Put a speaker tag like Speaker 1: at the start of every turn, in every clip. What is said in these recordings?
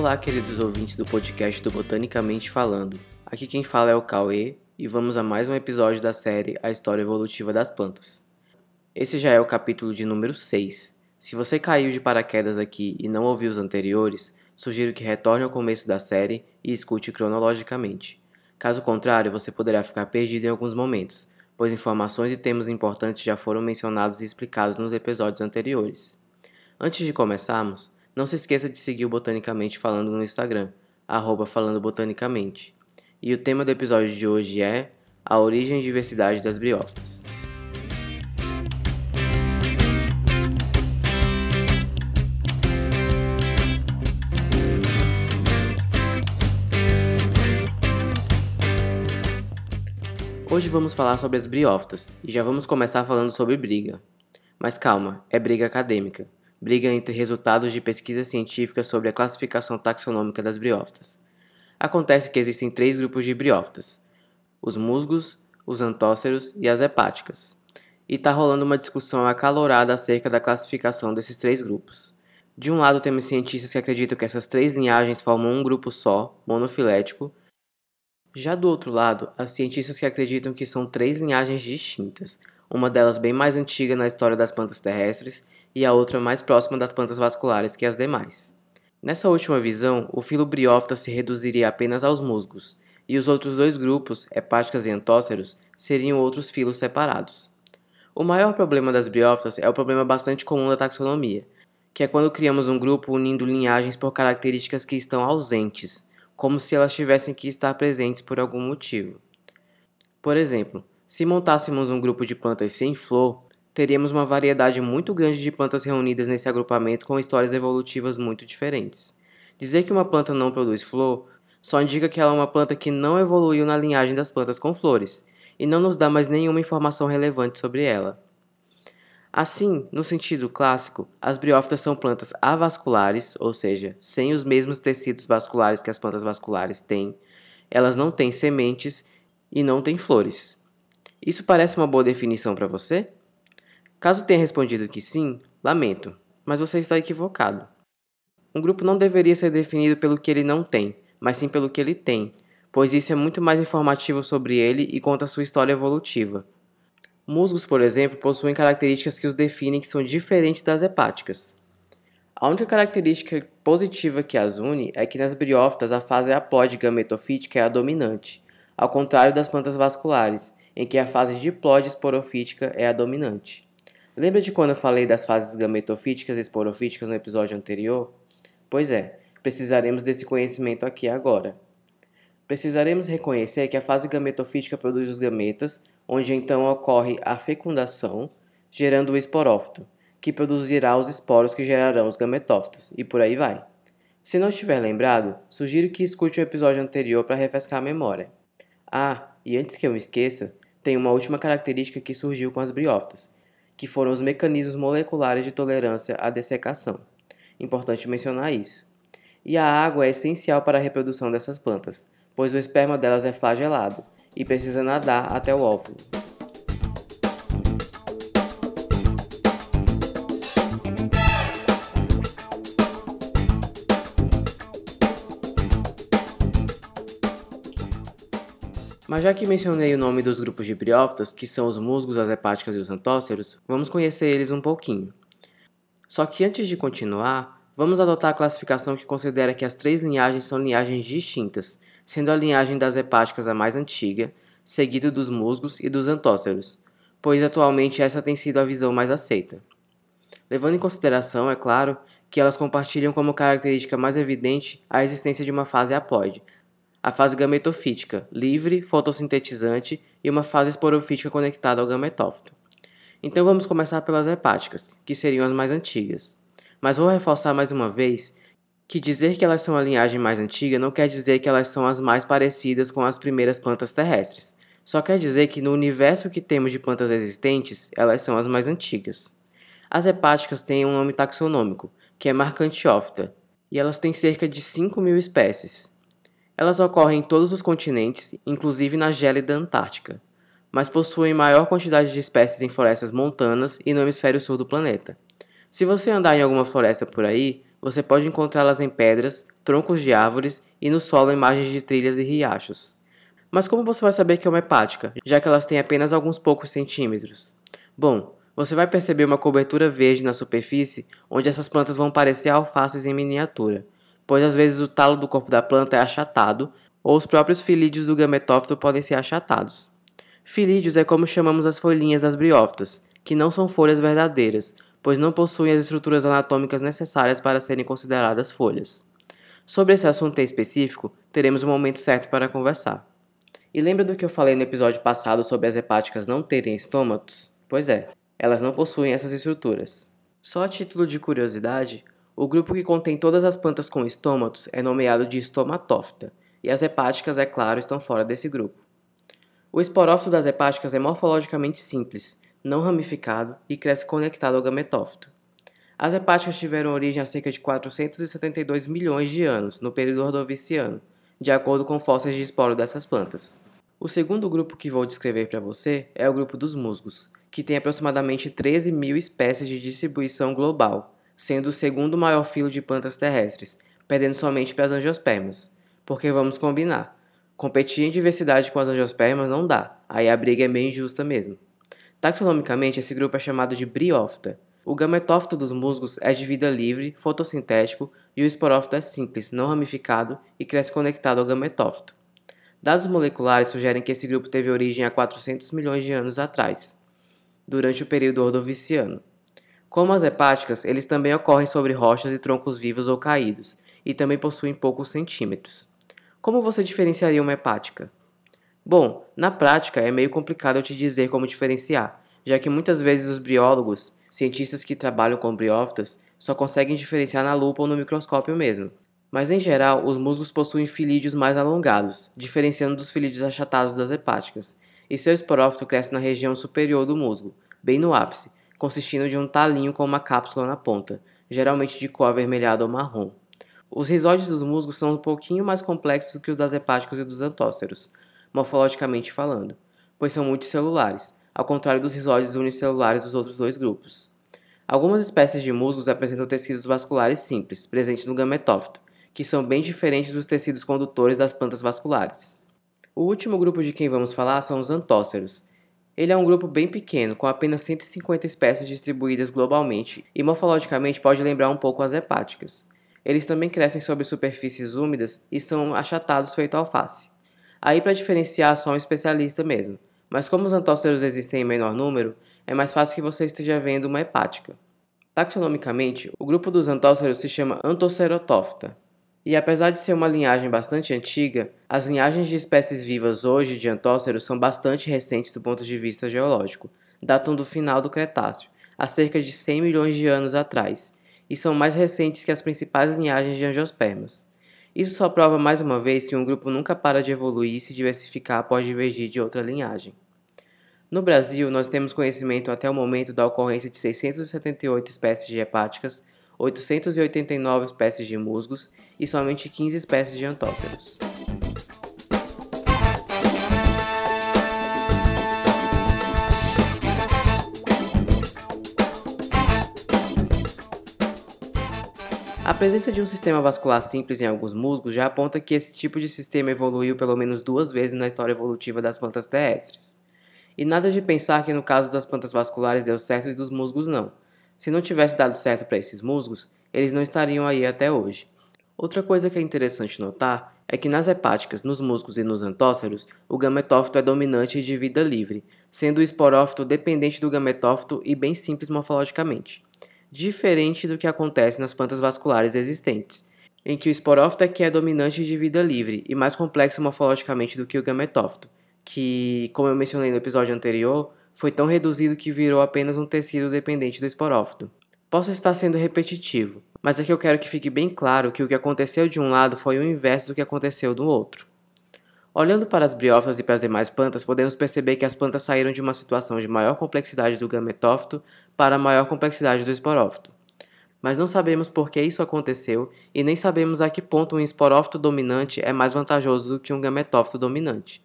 Speaker 1: Olá, queridos ouvintes do podcast do Botanicamente Falando. Aqui quem fala é o Cauê e vamos a mais um episódio da série A História Evolutiva das Plantas. Esse já é o capítulo de número 6. Se você caiu de paraquedas aqui e não ouviu os anteriores, sugiro que retorne ao começo da série e escute cronologicamente. Caso contrário, você poderá ficar perdido em alguns momentos, pois informações e temas importantes já foram mencionados e explicados nos episódios anteriores. Antes de começarmos, não se esqueça de seguir o Botanicamente Falando no Instagram, arroba Falando Botanicamente. E o tema do episódio de hoje é a origem e diversidade das briófitas. Hoje vamos falar sobre as briófitas e já vamos começar falando sobre briga. Mas calma, é briga acadêmica briga entre resultados de pesquisas científicas sobre a classificação taxonômica das briófitas. Acontece que existem três grupos de briófitas: os musgos, os antóceros e as hepáticas. E está rolando uma discussão acalorada acerca da classificação desses três grupos. De um lado, temos cientistas que acreditam que essas três linhagens formam um grupo só, monofilético. Já do outro lado, há cientistas que acreditam que são três linhagens distintas, uma delas bem mais antiga na história das plantas terrestres e a outra mais próxima das plantas vasculares que as demais. Nessa última visão, o filo briófita se reduziria apenas aos musgos, e os outros dois grupos, hepáticas e antóceros, seriam outros filos separados. O maior problema das briófitas é o problema bastante comum da taxonomia, que é quando criamos um grupo unindo linhagens por características que estão ausentes, como se elas tivessem que estar presentes por algum motivo. Por exemplo, se montássemos um grupo de plantas sem flor, teríamos uma variedade muito grande de plantas reunidas nesse agrupamento com histórias evolutivas muito diferentes. Dizer que uma planta não produz flor só indica que ela é uma planta que não evoluiu na linhagem das plantas com flores, e não nos dá mais nenhuma informação relevante sobre ela. Assim, no sentido clássico, as briófitas são plantas avasculares, ou seja, sem os mesmos tecidos vasculares que as plantas vasculares têm, elas não têm sementes e não têm flores. Isso parece uma boa definição para você? Caso tenha respondido que sim, lamento, mas você está equivocado. Um grupo não deveria ser definido pelo que ele não tem, mas sim pelo que ele tem, pois isso é muito mais informativo sobre ele e conta sua história evolutiva. Musgos, por exemplo, possuem características que os definem que são diferentes das hepáticas. A única característica positiva que as une é que nas briófitas a fase haploide gametofítica é a dominante, ao contrário das plantas vasculares, em que a fase diploide esporofítica é a dominante. Lembra de quando eu falei das fases gametofíticas e esporofíticas no episódio anterior? Pois é, precisaremos desse conhecimento aqui agora. Precisaremos reconhecer que a fase gametofítica produz os gametas, onde então ocorre a fecundação, gerando o esporófito, que produzirá os esporos que gerarão os gametófitos, e por aí vai. Se não estiver lembrado, sugiro que escute o episódio anterior para refrescar a memória. Ah, e antes que eu me esqueça, tem uma última característica que surgiu com as briófitas, que foram os mecanismos moleculares de tolerância à dessecação. Importante mencionar isso. E a água é essencial para a reprodução dessas plantas, pois o esperma delas é flagelado e precisa nadar até o óvulo. Mas já que mencionei o nome dos grupos de briófitas, que são os musgos, as hepáticas e os antóceros, vamos conhecer eles um pouquinho. Só que antes de continuar, vamos adotar a classificação que considera que as três linhagens são linhagens distintas, sendo a linhagem das hepáticas a mais antiga, seguido dos musgos e dos antóceros, pois atualmente essa tem sido a visão mais aceita. Levando em consideração, é claro, que elas compartilham como característica mais evidente a existência de uma fase haploide, a fase gametofítica, livre, fotossintetizante, e uma fase esporofítica conectada ao gametófito. Então vamos começar pelas hepáticas, que seriam as mais antigas. Mas vou reforçar mais uma vez que dizer que elas são a linhagem mais antiga não quer dizer que elas são as mais parecidas com as primeiras plantas terrestres. Só quer dizer que no universo que temos de plantas existentes, elas são as mais antigas. As hepáticas têm um nome taxonômico, que é Marcantiófita, e elas têm cerca de 5 mil espécies. Elas ocorrem em todos os continentes, inclusive na gélida Antártica, mas possuem maior quantidade de espécies em florestas montanas e no hemisfério sul do planeta. Se você andar em alguma floresta por aí, Você pode encontrá-las em pedras, troncos de árvores e no solo em margens de trilhas e riachos. Mas como você vai saber que é uma hepática, já que elas têm apenas alguns poucos centímetros? Bom, você vai perceber uma cobertura verde na superfície, onde essas plantas vão parecer alfaces em miniatura, pois às vezes o talo do corpo da planta é achatado, ou os próprios filídeos do gametófito podem ser achatados. Filídeos é como chamamos as folhinhas das briófitas, que não são folhas verdadeiras, pois não possuem as estruturas anatômicas necessárias para serem consideradas folhas. Sobre esse assunto em específico, teremos o um momento certo para conversar. E lembra do que eu falei no episódio passado sobre as hepáticas não terem estômatos? Pois é, elas não possuem essas estruturas. Só a título de curiosidade, o grupo que contém todas as plantas com estômatos é nomeado de estomatófita, e as hepáticas, é claro, estão fora desse grupo. O esporófito das hepáticas é morfologicamente simples, não ramificado e cresce conectado ao gametófito. As hepáticas tiveram origem há cerca de 472 milhões de anos, no período ordoviciano, de acordo com fósseis de esporo dessas plantas. O segundo grupo que vou descrever para você é o grupo dos musgos, que tem aproximadamente 13 mil espécies de distribuição global, sendo o segundo maior filo de plantas terrestres, perdendo somente para as angiospermas. Porque vamos combinar, competir em diversidade com as angiospermas não dá, aí a briga é bem injusta mesmo. Taxonomicamente, esse grupo é chamado de briófita. O gametófito dos musgos é de vida livre, fotossintético, e o esporófito é simples, não ramificado e cresce conectado ao gametófito. Dados moleculares sugerem que esse grupo teve origem há 400 milhões de anos atrás, durante o período ordoviciano. Como as hepáticas, eles também ocorrem sobre rochas e troncos vivos ou caídos, e também possuem poucos centímetros. Como você diferenciaria uma hepática? Bom, na prática é meio complicado eu te dizer como diferenciar, já que muitas vezes os biólogos, cientistas que trabalham com briófitas, só conseguem diferenciar na lupa ou no microscópio mesmo. Mas em geral, os musgos possuem filídeos mais alongados, diferenciando dos filídeos achatados das hepáticas, e seu esporófito cresce na região superior do musgo, bem no ápice, consistindo de um talinho com uma cápsula na ponta, geralmente de cor avermelhada ou marrom. Os rizóides dos musgos são um pouquinho mais complexos que os das hepáticas e dos antóceros, morfologicamente falando, pois são multicelulares, ao contrário dos rizóides unicelulares dos outros dois grupos. Algumas espécies de musgos apresentam tecidos vasculares simples, presentes no gametófito, que são bem diferentes dos tecidos condutores das plantas vasculares. O último grupo de quem vamos falar são os antóceros. Ele é um grupo bem pequeno, com apenas 150 espécies distribuídas globalmente e morfologicamente pode lembrar um pouco as hepáticas. Eles também crescem sobre superfícies úmidas e são achatados feito alface. Aí para diferenciar só um especialista mesmo. Mas como os antóceros existem em menor número, é mais fácil que você esteja vendo uma hepática. Taxonomicamente, o grupo dos antóceros se chama Antocerotófita. E apesar de ser uma linhagem bastante antiga, as linhagens de espécies vivas hoje de antóceros são bastante recentes do ponto de vista geológico, datam do final do Cretáceo, há cerca de 100 milhões de anos atrás, e são mais recentes que as principais linhagens de angiospermas. Isso só prova mais uma vez que um grupo nunca para de evoluir e se diversificar após divergir de outra linhagem. No Brasil, nós temos conhecimento até o momento da ocorrência de 678 espécies de hepáticas, 889 espécies de musgos e somente 15 espécies de antóceros. A presença de um sistema vascular simples em alguns musgos já aponta que esse tipo de sistema evoluiu pelo menos duas vezes na história evolutiva das plantas terrestres. E nada de pensar que no caso das plantas vasculares deu certo e dos musgos não. Se não tivesse dado certo para esses musgos, eles não estariam aí até hoje. Outra coisa que é interessante notar é que nas hepáticas, nos musgos e nos antóceros, o gametófito é dominante e de vida livre, sendo o esporófito dependente do gametófito e bem simples morfologicamente diferente do que acontece nas plantas vasculares existentes, em que o esporófito é que é dominante de vida livre e mais complexo morfologicamente do que o gametófito, que, como eu mencionei no episódio anterior, foi tão reduzido que virou apenas um tecido dependente do esporófito. Posso estar sendo repetitivo, mas é que eu quero que fique bem claro que o que aconteceu de um lado foi o inverso do que aconteceu do outro. Olhando para as briófitas e para as demais plantas, podemos perceber que as plantas saíram de uma situação de maior complexidade do gametófito para maior complexidade do esporófito. Mas não sabemos por que isso aconteceu e nem sabemos a que ponto um esporófito dominante é mais vantajoso do que um gametófito dominante.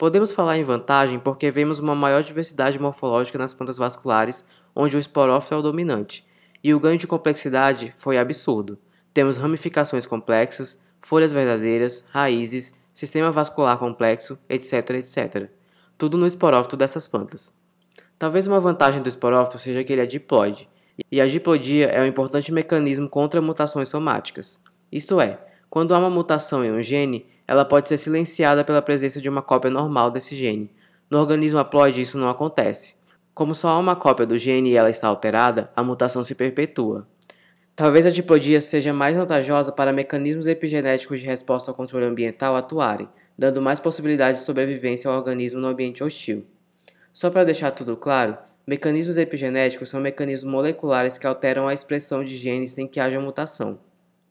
Speaker 1: Podemos falar em vantagem porque vemos uma maior diversidade morfológica nas plantas vasculares, onde o esporófito é o dominante, e o ganho de complexidade foi absurdo, Temos ramificações complexas, folhas verdadeiras, raízes, sistema vascular complexo, etc, etc. Tudo no esporófito dessas plantas. Talvez uma vantagem do esporófito seja que ele é diploide, e a diploidia é um importante mecanismo contra mutações somáticas. Isto é, quando há uma mutação em um gene, ela pode ser silenciada pela presença de uma cópia normal desse gene. No organismo haploide isso não acontece. Como só há uma cópia do gene e ela está alterada, a mutação se perpetua. Talvez a diplodia seja mais vantajosa para mecanismos epigenéticos de resposta ao controle ambiental atuarem, dando mais possibilidade de sobrevivência ao organismo no ambiente hostil. Só para deixar tudo claro, mecanismos epigenéticos são mecanismos moleculares que alteram a expressão de genes sem que haja mutação.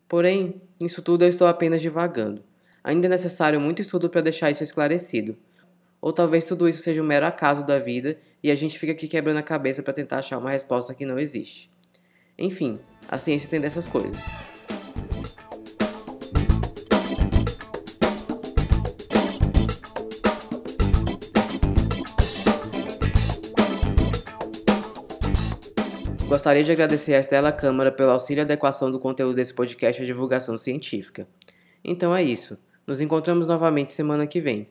Speaker 1: Porém, nisso tudo eu estou apenas divagando. Ainda é necessário muito estudo para deixar isso esclarecido. Ou talvez tudo isso seja um mero acaso da vida e a gente fica aqui quebrando a cabeça para tentar achar uma resposta que não existe. Enfim, a ciência tem dessas coisas. Gostaria de agradecer a Estela Câmara pelo auxílio e adequação do conteúdo desse podcast à divulgação científica. Então é isso. Nos encontramos novamente semana que vem.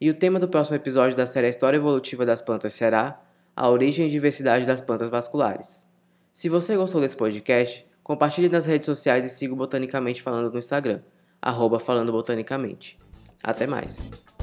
Speaker 1: E o tema do próximo episódio da série História Evolutiva das Plantas será a origem e diversidade das plantas vasculares. Se você gostou desse podcast, compartilhe nas redes sociais e siga o Botanicamente Falando no Instagram, arroba Falando Botanicamente. Até mais!